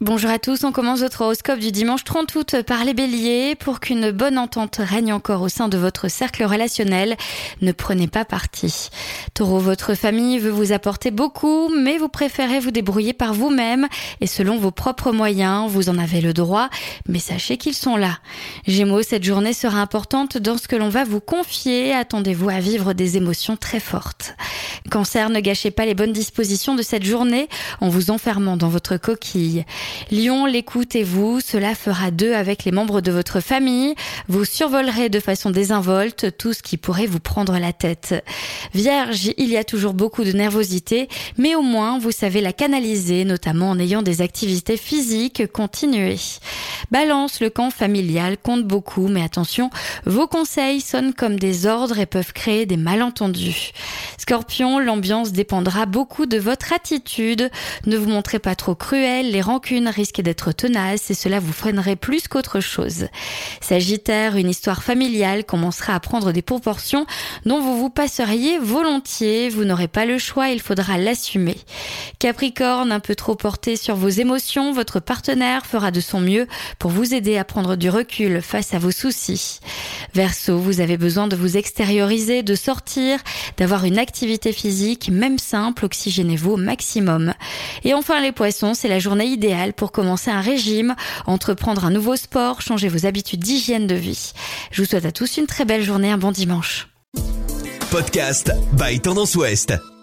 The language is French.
Bonjour à tous, on commence votre horoscope du dimanche 30 août par les béliers. Pour qu'une bonne entente règne encore au sein de votre cercle relationnel, ne prenez pas parti. Taureau, votre famille veut vous apporter beaucoup, mais vous préférez vous débrouiller par vous-même et selon vos propres moyens, vous en avez le droit, mais sachez qu'ils sont là. Gémeaux, cette journée sera importante dans ce que l'on va vous confier, attendez-vous à vivre des émotions très fortes. Cancer, ne gâchez pas les bonnes dispositions de cette journée en vous enfermant dans votre coquille. Lion, l'écoute et vous, cela fera deux avec les membres de votre famille. Vous survolerez de façon désinvolte tout ce qui pourrait vous prendre la tête. Vierge, il y a toujours beaucoup de nervosité, mais au moins vous savez la canaliser, notamment en ayant des activités physiques continuées. Balance, le camp familial compte beaucoup, mais attention, vos conseils sonnent comme des ordres et peuvent créer des malentendus. Scorpion, l'ambiance dépendra beaucoup de votre attitude. Ne vous montrez pas trop cruel, les rancunes risquent d'être tenaces et cela vous freinerait plus qu'autre chose. Sagittaire, une histoire familiale commencera à prendre des proportions dont vous vous passeriez volontiers. Vous n'aurez pas le choix, il faudra l'assumer. Capricorne, un peu trop porté sur vos émotions, votre partenaire fera de son mieux pour vous aider à prendre du recul face à vos soucis. Verseau, vous avez besoin de vous extérioriser, de sortir, d'avoir une activité physique, même simple, oxygénez-vous au maximum. Et enfin les poissons, c'est la journée idéale pour commencer un régime, entreprendre un nouveau sport, changer vos habitudes d'hygiène de vie. Je vous souhaite à tous une très belle journée, un bon dimanche. Podcast by Tendance Ouest.